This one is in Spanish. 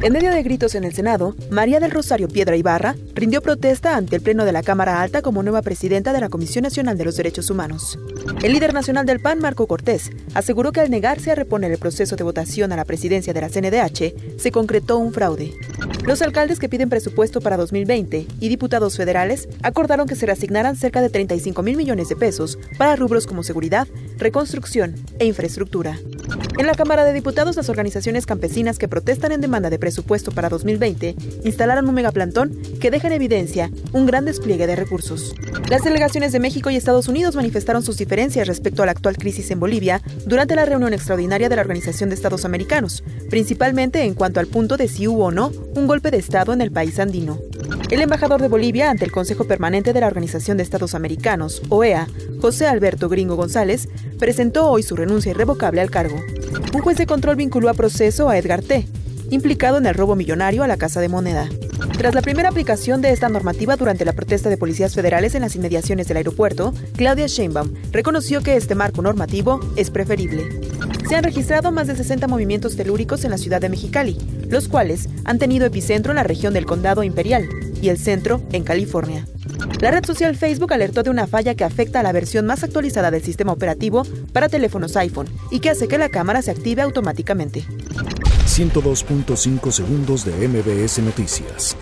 En medio de gritos en el Senado, María del Rosario Piedra Ibarra rindió protesta ante el Pleno de la Cámara Alta como nueva presidenta de la Comisión Nacional de los Derechos Humanos. El líder nacional del PAN, Marco Cortés, aseguró que al negarse a reponer el proceso de votación a la presidencia de la CNDH, se concretó un fraude. Los alcaldes que piden presupuesto para 2020 y diputados federales acordaron que se reasignaran cerca de 35 mil millones de pesos para rubros como seguridad, reconstrucción e infraestructura. En la Cámara de Diputados, las organizaciones campesinas que protestan en demanda de presupuesto para 2020 instalaron un megaplantón que deja en evidencia un gran despliegue de recursos. Las delegaciones de México y Estados Unidos manifestaron sus diferencias respecto a la actual crisis en Bolivia durante la reunión extraordinaria de la Organización de Estados Americanos, principalmente en cuanto al punto de si hubo o no un golpe de Estado en el país andino. El embajador de Bolivia ante el Consejo Permanente de la Organización de Estados Americanos, OEA, José Alberto Gringo González, presentó hoy su renuncia irrevocable al cargo. Un juez de control vinculó a proceso a Edgar T., implicado en el robo millonario a la Casa de Moneda. Tras la primera aplicación de esta normativa durante la protesta de policías federales en las inmediaciones del aeropuerto, Claudia Sheinbaum reconoció que este marco normativo es preferible. Se han registrado más de 60 movimientos telúricos en la ciudad de Mexicali, los cuales han tenido epicentro en la región del Condado Imperial y el centro en California. La red social Facebook alertó de una falla que afecta a la versión más actualizada del sistema operativo para teléfonos iPhone y que hace que la cámara se active automáticamente. 102.5 segundos de MBS Noticias.